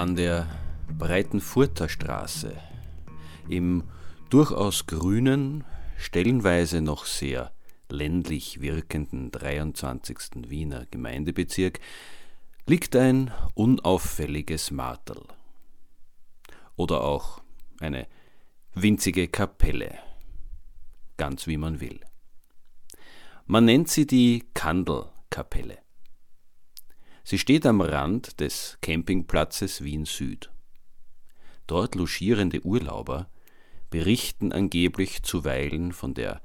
An der breiten Furterstraße, im durchaus grünen, stellenweise noch sehr ländlich wirkenden 23. Wiener Gemeindebezirk, liegt ein unauffälliges Marterl. Oder auch eine winzige Kapelle, ganz wie man will. Man nennt sie die Kandelkapelle. Sie steht am Rand des Campingplatzes Wien Süd. Dort logierende Urlauber berichten angeblich zuweilen von der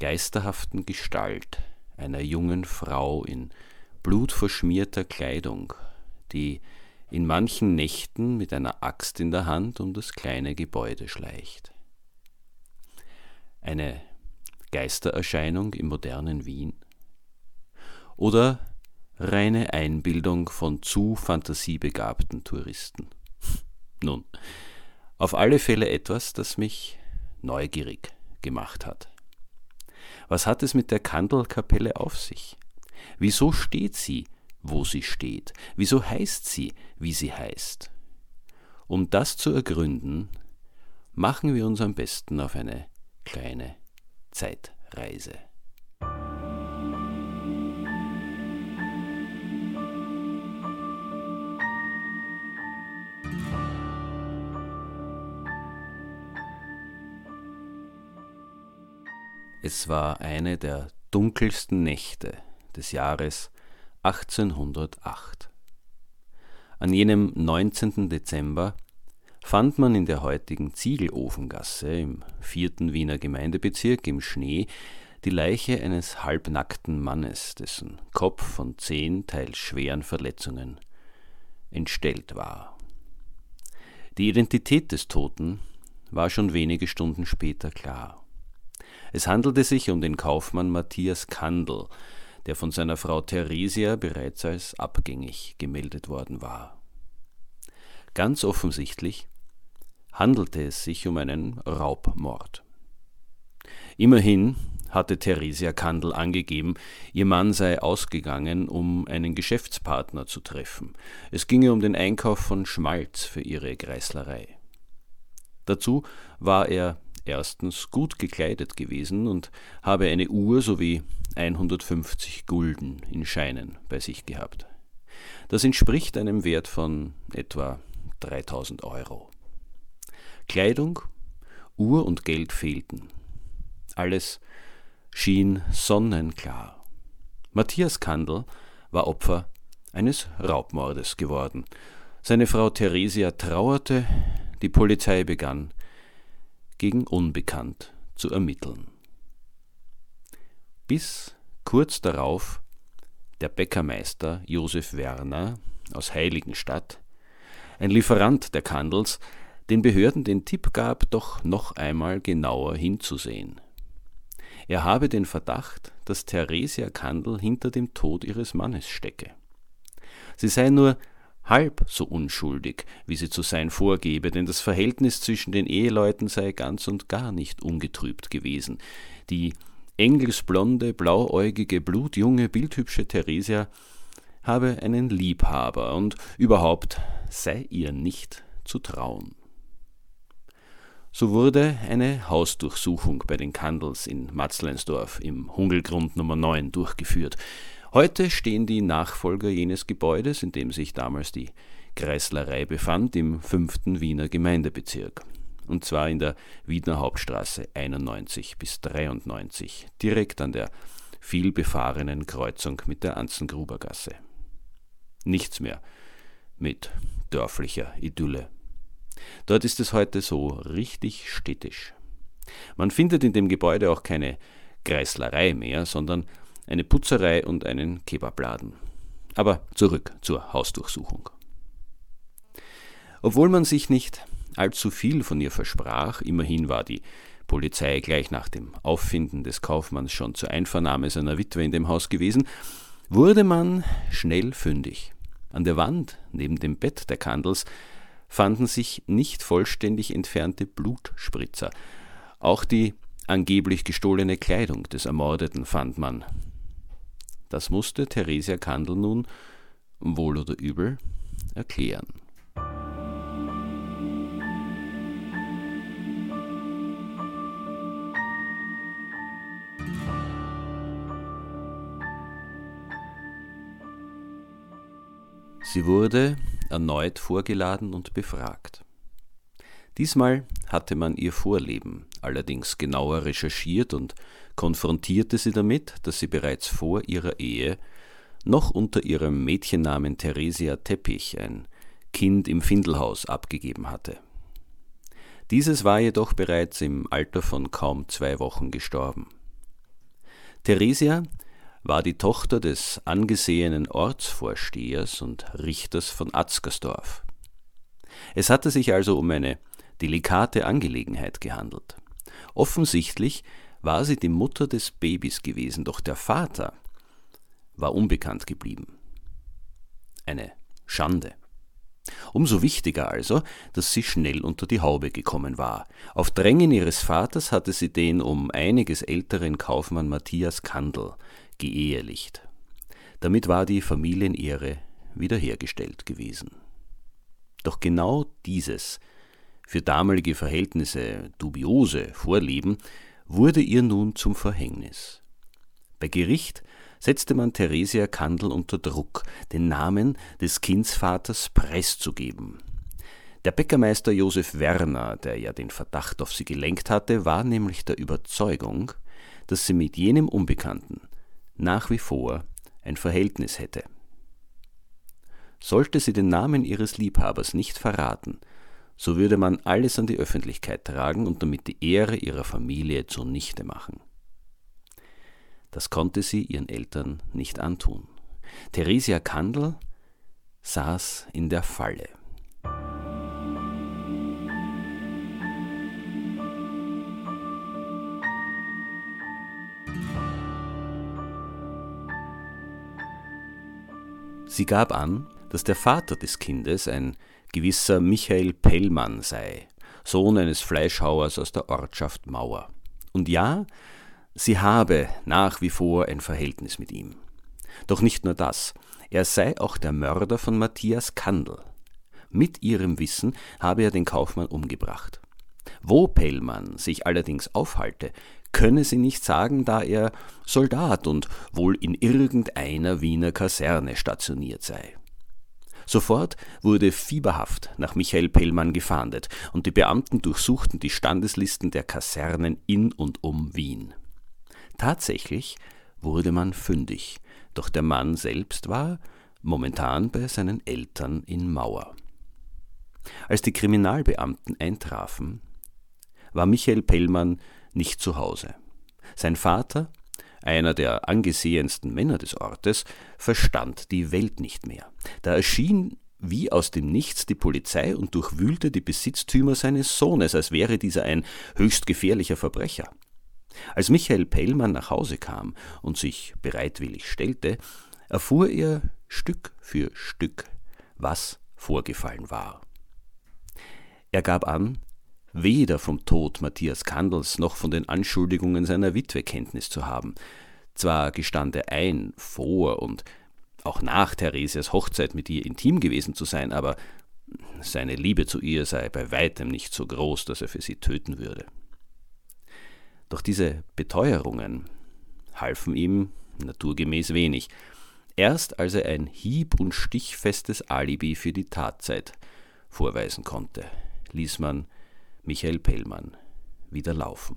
geisterhaften Gestalt einer jungen Frau in blutverschmierter Kleidung, die in manchen Nächten mit einer Axt in der Hand um das kleine Gebäude schleicht. Eine Geistererscheinung im modernen Wien? Oder reine Einbildung von zu fantasiebegabten Touristen? Nun, auf alle Fälle etwas, das mich neugierig gemacht hat. Was hat es mit der Kandelkapelle auf sich? Wieso steht sie, wo sie steht? Wieso heißt sie, wie sie heißt? Um das zu ergründen, machen wir uns am besten auf eine kleine Zeitreise. Es war eine der dunkelsten Nächte des Jahres 1808. An jenem 19. Dezember fand man in der heutigen Ziegelofengasse im vierten Wiener Gemeindebezirk im Schnee die Leiche eines halbnackten Mannes, dessen Kopf von zehn teils schweren Verletzungen entstellt war. Die Identität des Toten war schon wenige Stunden später klar. Es handelte sich um den Kaufmann Matthias Kandel, der von seiner Frau Theresia bereits als abgängig gemeldet worden war. Ganz offensichtlich handelte es sich um einen Raubmord. Immerhin hatte Theresia Kandel angegeben, ihr Mann sei ausgegangen, um einen Geschäftspartner zu treffen. Es ginge um den Einkauf von Schmalz für ihre Greißlerei. Dazu war er erstens gut gekleidet gewesen und habe eine Uhr sowie 150 Gulden in Scheinen bei sich gehabt. Das entspricht einem Wert von etwa 3000 Euro. Kleidung, Uhr und Geld fehlten. Alles schien sonnenklar. Matthias Kandel war Opfer eines Raubmordes geworden. Seine Frau Theresia trauerte, die Polizei begann gegen Unbekannt zu ermitteln. Bis kurz darauf der Bäckermeister Josef Werner aus Heiligenstadt, ein Lieferant der Kandels, den Behörden den Tipp gab, doch noch einmal genauer hinzusehen. Er habe den Verdacht, dass Theresia Kandel hinter dem Tod ihres Mannes stecke. Sie sei nur halb so unschuldig, wie sie zu sein vorgebe, denn das Verhältnis zwischen den Eheleuten sei ganz und gar nicht ungetrübt gewesen. Die engelsblonde, blauäugige, blutjunge, bildhübsche Theresia habe einen Liebhaber und überhaupt sei ihr nicht zu trauen. So wurde eine Hausdurchsuchung bei den Kandels in Matzleinsdorf im Hungelgrund Nummer 9 durchgeführt. Heute stehen die Nachfolger jenes Gebäudes, in dem sich damals die Kreislerei befand, im fünften Wiener Gemeindebezirk. Und zwar in der Wiener Hauptstraße 91 bis 93, direkt an der vielbefahrenen Kreuzung mit der Anzengrubergasse. Nichts mehr mit dörflicher Idylle. Dort ist es heute so richtig städtisch. Man findet in dem Gebäude auch keine Kreislerei mehr, sondern eine Putzerei und einen Kebabladen. Aber zurück zur Hausdurchsuchung. Obwohl man sich nicht allzu viel von ihr versprach, immerhin war die Polizei gleich nach dem Auffinden des Kaufmanns schon zur Einvernahme seiner Witwe in dem Haus gewesen, wurde man schnell fündig. An der Wand neben dem Bett der Kandels fanden sich nicht vollständig entfernte Blutspritzer. Auch die angeblich gestohlene Kleidung des Ermordeten fand man. Das musste Theresia Kandel nun, wohl oder übel, erklären. Sie wurde erneut vorgeladen und befragt. Diesmal hatte man ihr Vorleben allerdings genauer recherchiert und konfrontierte sie damit, dass sie bereits vor ihrer Ehe noch unter ihrem Mädchennamen Theresia Teppich ein Kind im Findelhaus abgegeben hatte. Dieses war jedoch bereits im Alter von kaum zwei Wochen gestorben. Theresia war die Tochter des angesehenen Ortsvorstehers und Richters von Atzgersdorf. Es hatte sich also um eine delikate Angelegenheit gehandelt. Offensichtlich war sie die Mutter des Babys gewesen, doch der Vater war unbekannt geblieben. Eine Schande. Umso wichtiger also, dass sie schnell unter die Haube gekommen war. Auf Drängen ihres Vaters hatte sie den um einiges älteren Kaufmann Matthias Kandel geehelicht. Damit war die Familienehre wiederhergestellt gewesen. Doch genau dieses für damalige Verhältnisse dubiose Vorleben wurde ihr nun zum Verhängnis. Bei Gericht setzte man Theresia Kandel unter Druck, den Namen des Kindsvaters preiszugeben. Der Bäckermeister Josef Werner, der ja den Verdacht auf sie gelenkt hatte, war nämlich der Überzeugung, dass sie mit jenem Unbekannten nach wie vor ein Verhältnis hätte. Sollte sie den Namen ihres Liebhabers nicht verraten, so würde man alles an die Öffentlichkeit tragen und damit die Ehre ihrer Familie zunichte machen. Das konnte sie ihren Eltern nicht antun. Theresia Kandel saß in der Falle. Sie gab an, dass der Vater des Kindes ein gewisser Michael Pellmann sei, Sohn eines Fleischhauers aus der Ortschaft Mauer. Und ja, sie habe nach wie vor ein Verhältnis mit ihm. Doch nicht nur das, er sei auch der Mörder von Matthias Kandel. Mit ihrem Wissen habe er den Kaufmann umgebracht. Wo Pellmann sich allerdings aufhalte, könne sie nicht sagen, da er Soldat und wohl in irgendeiner Wiener Kaserne stationiert sei. Sofort wurde fieberhaft nach Michael Pellmann gefahndet und die Beamten durchsuchten die Standeslisten der Kasernen in und um Wien. Tatsächlich wurde man fündig, doch der Mann selbst war momentan bei seinen Eltern in Mauer. Als die Kriminalbeamten eintrafen, war Michael Pellmann nicht zu Hause. Sein Vater, einer der angesehensten Männer des Ortes, verstand die Welt nicht mehr. Da erschien wie aus dem Nichts die Polizei und durchwühlte die Besitztümer seines Sohnes, als wäre dieser ein höchst gefährlicher Verbrecher. Als Michael Pellmann nach Hause kam und sich bereitwillig stellte, erfuhr er Stück für Stück, was vorgefallen war. Er gab an, weder vom Tod Matthias Kandels noch von den Anschuldigungen seiner Witwe Kenntnis zu haben. Zwar gestand er ein, vor und auch nach Theresias Hochzeit mit ihr intim gewesen zu sein, aber seine Liebe zu ihr sei bei weitem nicht so groß, dass er für sie töten würde. Doch diese Beteuerungen halfen ihm naturgemäß wenig. Erst als er ein hieb- und stichfestes Alibi für die Tatzeit vorweisen konnte, ließ man Michael Pellmann wieder laufen.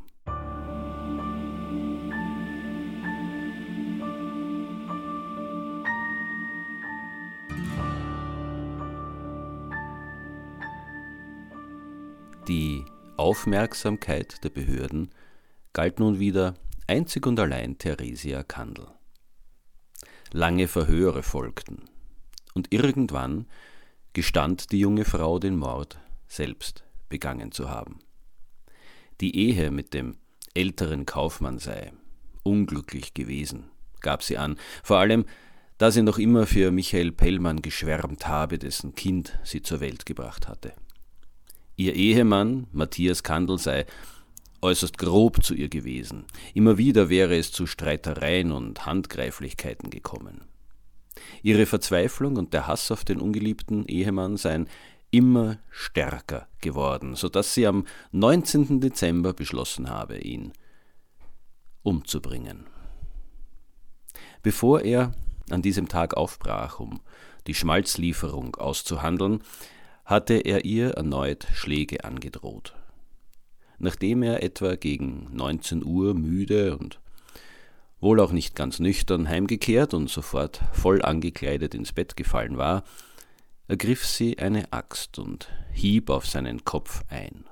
Die Aufmerksamkeit der Behörden galt nun wieder einzig und allein Theresia Kandel. Lange Verhöre folgten, und irgendwann gestand die junge Frau den Mord selbst begangen zu haben. Die Ehe mit dem älteren Kaufmann sei unglücklich gewesen, gab sie an, vor allem da sie noch immer für Michael Pellmann geschwärmt habe, dessen Kind sie zur Welt gebracht hatte. Ihr Ehemann, Matthias Kandel, sei äußerst grob zu ihr gewesen. Immer wieder wäre es zu Streitereien und Handgreiflichkeiten gekommen. Ihre Verzweiflung und der Hass auf den ungeliebten Ehemann seien immer stärker geworden, so dass sie am 19. Dezember beschlossen habe, ihn umzubringen. Bevor er an diesem Tag aufbrach, um die Schmalzlieferung auszuhandeln, hatte er ihr erneut Schläge angedroht. Nachdem er etwa gegen 19 Uhr müde und wohl auch nicht ganz nüchtern heimgekehrt und sofort voll angekleidet ins Bett gefallen war, ergriff sie eine Axt und hieb auf seinen Kopf ein.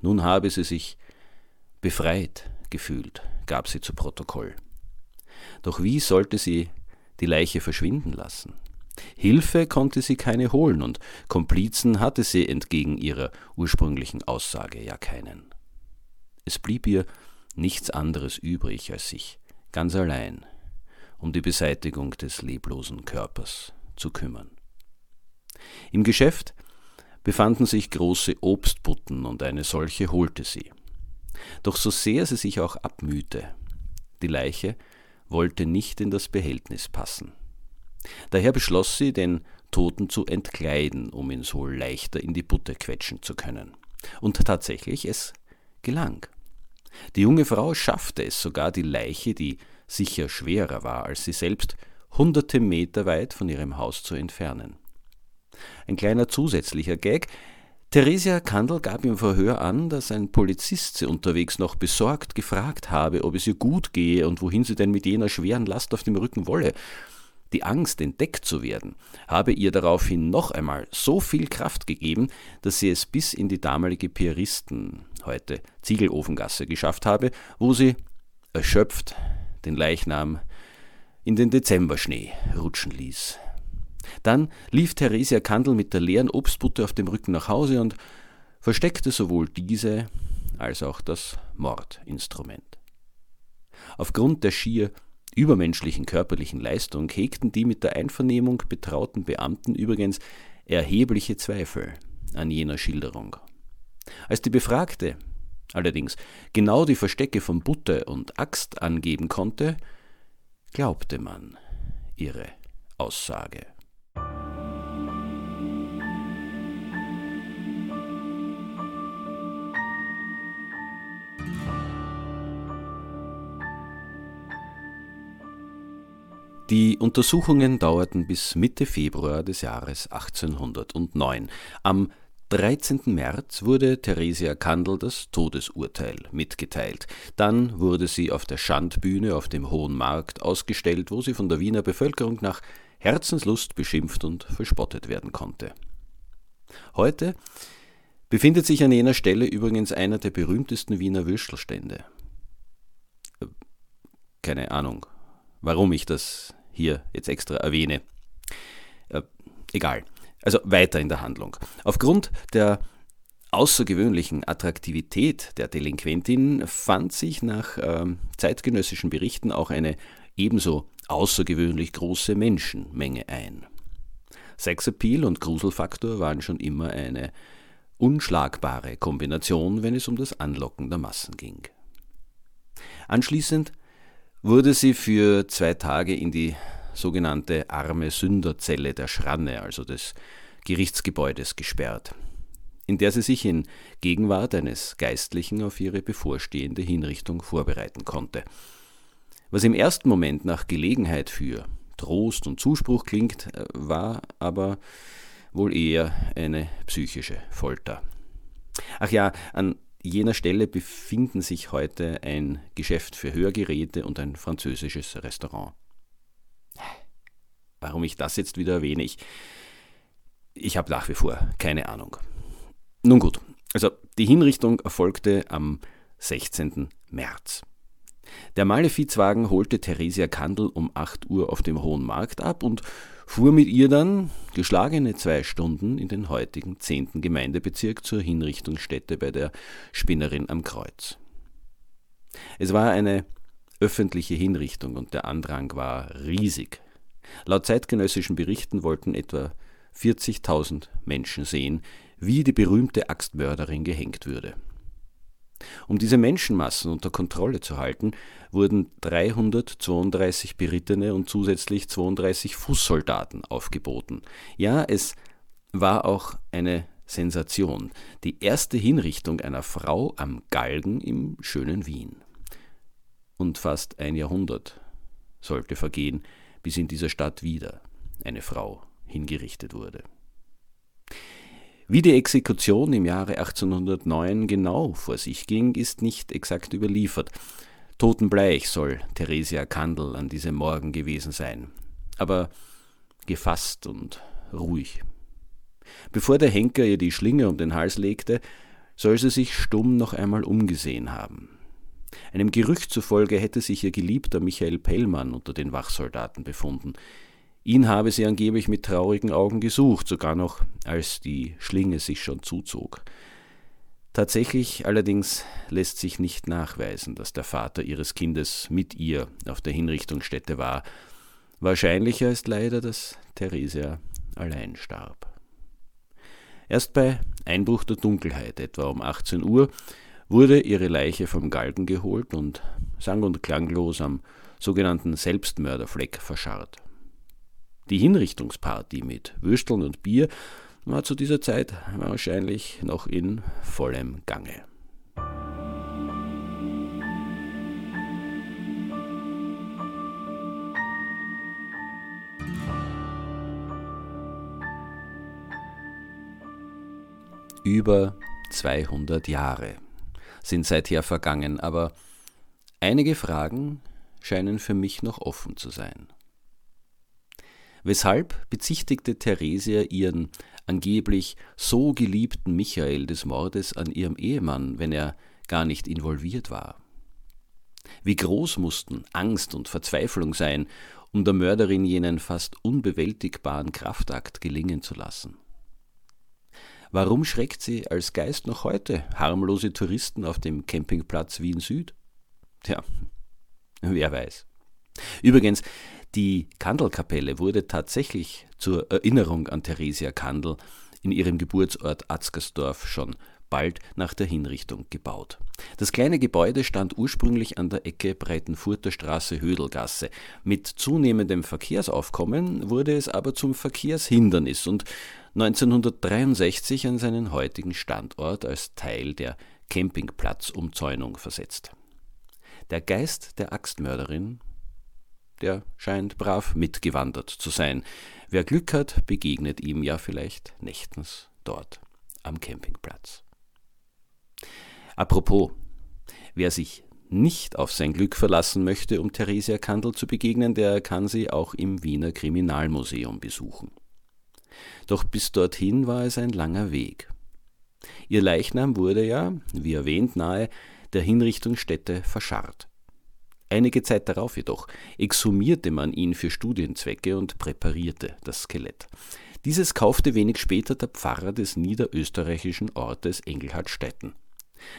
Nun habe sie sich befreit gefühlt, gab sie zu Protokoll. Doch wie sollte sie die Leiche verschwinden lassen? Hilfe konnte sie keine holen und Komplizen hatte sie entgegen ihrer ursprünglichen Aussage ja keinen. Es blieb ihr nichts anderes übrig, als sich ganz allein um die Beseitigung des leblosen Körpers zu kümmern. Im Geschäft befanden sich große Obstbutten und eine solche holte sie. Doch so sehr sie sich auch abmühte, die Leiche wollte nicht in das Behältnis passen. Daher beschloss sie, den Toten zu entkleiden, um ihn so leichter in die Butter quetschen zu können. Und tatsächlich, es gelang. Die junge Frau schaffte es sogar, die Leiche, die sicher schwerer war als sie selbst, hunderte Meter weit von ihrem Haus zu entfernen. Ein kleiner zusätzlicher Gag. Theresia Kandel gab im Verhör an, dass ein Polizist sie unterwegs noch besorgt gefragt habe, ob es ihr gut gehe und wohin sie denn mit jener schweren Last auf dem Rücken wolle. Die Angst, entdeckt zu werden, habe ihr daraufhin noch einmal so viel Kraft gegeben, dass sie es bis in die damalige Pieristen, heute Ziegelofengasse, geschafft habe, wo sie, erschöpft, den Leichnam in den Dezemberschnee rutschen ließ. Dann lief Theresia Kandel mit der leeren Obstbutte auf dem Rücken nach Hause und versteckte sowohl diese als auch das Mordinstrument. Aufgrund der schier übermenschlichen körperlichen Leistung hegten die mit der Einvernehmung betrauten Beamten übrigens erhebliche Zweifel an jener Schilderung. Als die Befragte allerdings genau die Verstecke von Butte und Axt angeben konnte, glaubte man ihre Aussage. Die Untersuchungen dauerten bis Mitte Februar des Jahres 1809. Am 13. März wurde Theresia Kandel das Todesurteil mitgeteilt. Dann wurde sie auf der Schandbühne auf dem Hohen Markt ausgestellt, wo sie von der Wiener Bevölkerung nach Herzenslust beschimpft und verspottet werden konnte. Heute befindet sich an jener Stelle übrigens einer der berühmtesten Wiener Würstelstände. Keine Ahnung, warum ich das hier jetzt extra erwähne. Äh, egal. Also weiter in der Handlung. Aufgrund der außergewöhnlichen Attraktivität der Delinquentin fand sich nach äh, zeitgenössischen Berichten auch eine ebenso außergewöhnlich große Menschenmenge ein. Sexappeal und Gruselfaktor waren schon immer eine unschlagbare Kombination, wenn es um das Anlocken der Massen ging. Anschließend wurde sie für zwei Tage in die sogenannte arme Sünderzelle der Schranne, also des Gerichtsgebäudes gesperrt, in der sie sich in Gegenwart eines Geistlichen auf ihre bevorstehende Hinrichtung vorbereiten konnte. Was im ersten Moment nach Gelegenheit für Trost und Zuspruch klingt, äh, war aber wohl eher eine psychische Folter. Ach ja, an jener Stelle befinden sich heute ein Geschäft für Hörgeräte und ein französisches Restaurant. Warum ich das jetzt wieder erwähne, ich, ich habe nach wie vor keine Ahnung. Nun gut, also die Hinrichtung erfolgte am 16. März. Der Malefizwagen holte Theresia Kandel um 8 Uhr auf dem Hohen Markt ab und fuhr mit ihr dann geschlagene zwei Stunden in den heutigen 10. Gemeindebezirk zur Hinrichtungsstätte bei der Spinnerin am Kreuz. Es war eine öffentliche Hinrichtung und der Andrang war riesig. Laut zeitgenössischen Berichten wollten etwa 40.000 Menschen sehen, wie die berühmte Axtmörderin gehängt würde. Um diese Menschenmassen unter Kontrolle zu halten, wurden 332 berittene und zusätzlich 32 Fußsoldaten aufgeboten. Ja, es war auch eine Sensation, die erste Hinrichtung einer Frau am Galgen im schönen Wien. Und fast ein Jahrhundert sollte vergehen, bis in dieser Stadt wieder eine Frau hingerichtet wurde. Wie die Exekution im Jahre 1809 genau vor sich ging, ist nicht exakt überliefert. Totenbleich soll Theresia Kandel an diesem Morgen gewesen sein, aber gefasst und ruhig. Bevor der Henker ihr die Schlinge um den Hals legte, soll sie sich stumm noch einmal umgesehen haben. Einem Gerücht zufolge hätte sich ihr Geliebter Michael Pellmann unter den Wachsoldaten befunden. Ihn habe sie angeblich mit traurigen Augen gesucht, sogar noch als die Schlinge sich schon zuzog. Tatsächlich allerdings lässt sich nicht nachweisen, dass der Vater ihres Kindes mit ihr auf der Hinrichtungsstätte war. Wahrscheinlicher ist leider, dass Theresia allein starb. Erst bei Einbruch der Dunkelheit, etwa um 18 Uhr, wurde ihre Leiche vom Galgen geholt und sang- und klanglos am sogenannten Selbstmörderfleck verscharrt. Die Hinrichtungsparty mit Würsteln und Bier war zu dieser Zeit wahrscheinlich noch in vollem Gange. Über 200 Jahre sind seither vergangen, aber einige Fragen scheinen für mich noch offen zu sein. Weshalb bezichtigte Theresia ihren angeblich so geliebten Michael des Mordes an ihrem Ehemann, wenn er gar nicht involviert war? Wie groß mussten Angst und Verzweiflung sein, um der Mörderin jenen fast unbewältigbaren Kraftakt gelingen zu lassen? Warum schreckt sie als Geist noch heute harmlose Touristen auf dem Campingplatz Wien Süd? Tja, wer weiß. Übrigens, die Kandelkapelle wurde tatsächlich zur Erinnerung an Theresia Kandel in ihrem Geburtsort Atzgersdorf schon bald nach der Hinrichtung gebaut. Das kleine Gebäude stand ursprünglich an der Ecke Breitenfurter Straße Hödelgasse. Mit zunehmendem Verkehrsaufkommen wurde es aber zum Verkehrshindernis und 1963 an seinen heutigen Standort als Teil der Campingplatzumzäunung versetzt. Der Geist der Axtmörderin der scheint brav mitgewandert zu sein. Wer Glück hat, begegnet ihm ja vielleicht nächtens dort am Campingplatz. Apropos, wer sich nicht auf sein Glück verlassen möchte, um Theresia Kandel zu begegnen, der kann sie auch im Wiener Kriminalmuseum besuchen. Doch bis dorthin war es ein langer Weg. Ihr Leichnam wurde ja, wie erwähnt, nahe der Hinrichtungsstätte verscharrt. Einige Zeit darauf jedoch exhumierte man ihn für Studienzwecke und präparierte das Skelett. Dieses kaufte wenig später der Pfarrer des niederösterreichischen Ortes Engelhardstetten.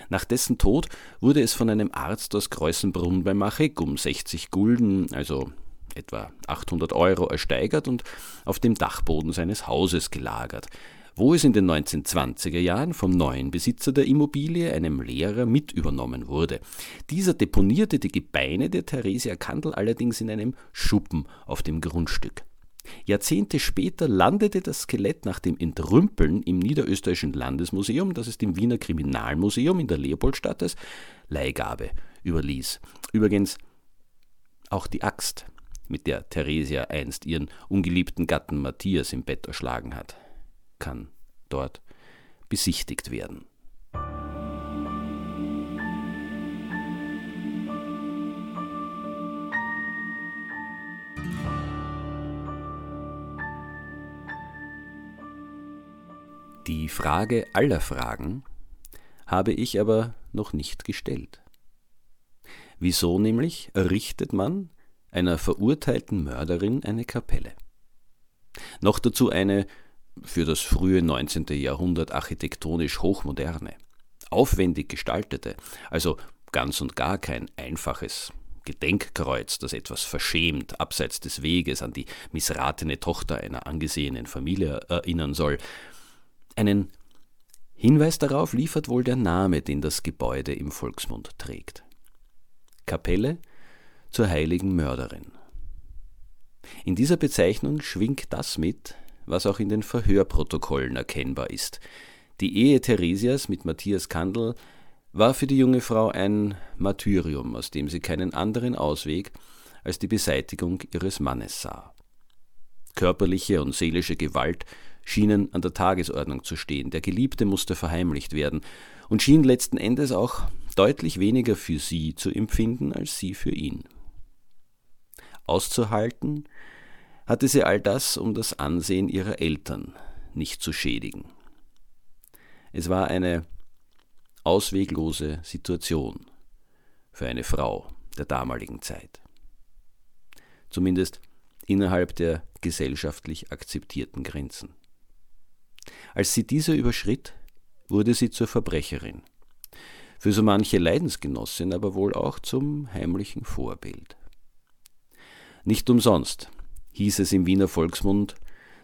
Nach dessen Tod wurde es von einem Arzt aus Kreuzenbrunn bei Machek um 60 Gulden, also etwa 800 Euro, ersteigert und auf dem Dachboden seines Hauses gelagert wo es in den 1920er Jahren vom neuen Besitzer der Immobilie, einem Lehrer, mit übernommen wurde. Dieser deponierte die Gebeine der Theresia Kandel allerdings in einem Schuppen auf dem Grundstück. Jahrzehnte später landete das Skelett nach dem Entrümpeln im Niederösterreichischen Landesmuseum, das es dem Wiener Kriminalmuseum in der Leopoldstadt als Leihgabe überließ. Übrigens auch die Axt, mit der Theresia einst ihren ungeliebten Gatten Matthias im Bett erschlagen hat, kann dort besichtigt werden. Die Frage aller Fragen habe ich aber noch nicht gestellt. Wieso nämlich errichtet man einer verurteilten Mörderin eine Kapelle? Noch dazu eine für das frühe 19. Jahrhundert architektonisch hochmoderne, aufwendig gestaltete, also ganz und gar kein einfaches Gedenkkreuz, das etwas verschämt abseits des Weges an die missratene Tochter einer angesehenen Familie erinnern soll, einen Hinweis darauf liefert wohl der Name, den das Gebäude im Volksmund trägt. Kapelle zur heiligen Mörderin. In dieser Bezeichnung schwingt das mit, was auch in den Verhörprotokollen erkennbar ist. Die Ehe Theresias mit Matthias Kandel war für die junge Frau ein Martyrium, aus dem sie keinen anderen Ausweg als die Beseitigung ihres Mannes sah. Körperliche und seelische Gewalt schienen an der Tagesordnung zu stehen. Der Geliebte musste verheimlicht werden und schien letzten Endes auch deutlich weniger für sie zu empfinden als sie für ihn. Auszuhalten hatte sie all das, um das Ansehen ihrer Eltern nicht zu schädigen. Es war eine ausweglose Situation für eine Frau der damaligen Zeit. Zumindest innerhalb der gesellschaftlich akzeptierten Grenzen. Als sie diese überschritt, wurde sie zur Verbrecherin, für so manche Leidensgenossin aber wohl auch zum heimlichen Vorbild. Nicht umsonst hieß es im Wiener Volksmund,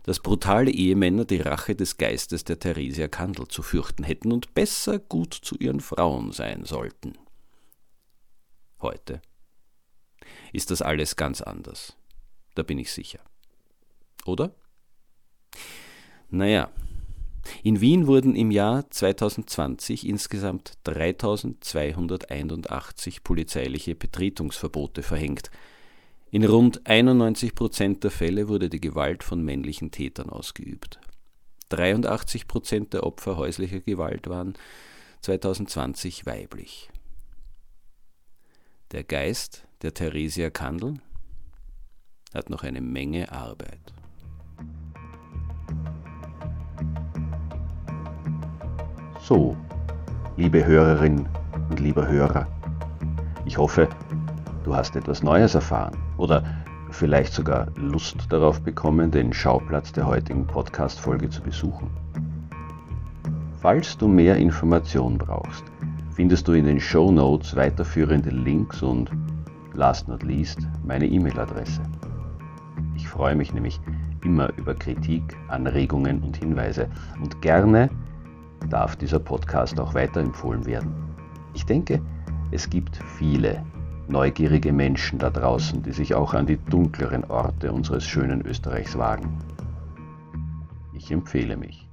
dass brutale Ehemänner die Rache des Geistes der Theresia Kandel zu fürchten hätten und besser gut zu ihren Frauen sein sollten. Heute ist das alles ganz anders, da bin ich sicher. Oder? Naja, in Wien wurden im Jahr 2020 insgesamt 3281 polizeiliche Betretungsverbote verhängt. In rund 91 Prozent der Fälle wurde die Gewalt von männlichen Tätern ausgeübt. 83 Prozent der Opfer häuslicher Gewalt waren 2020 weiblich. Der Geist der Theresia Kandel hat noch eine Menge Arbeit. So, liebe Hörerin und lieber Hörer, ich hoffe, du hast etwas Neues erfahren oder vielleicht sogar Lust darauf bekommen, den Schauplatz der heutigen Podcast-Folge zu besuchen. Falls du mehr Informationen brauchst, findest du in den Show Notes weiterführende Links und, last not least, meine E-Mail-Adresse. Ich freue mich nämlich immer über Kritik, Anregungen und Hinweise und gerne darf dieser Podcast auch weiterempfohlen werden. Ich denke, es gibt viele neugierige Menschen da draußen, die sich auch an die dunkleren Orte unseres schönen Österreichs wagen. Ich empfehle mich.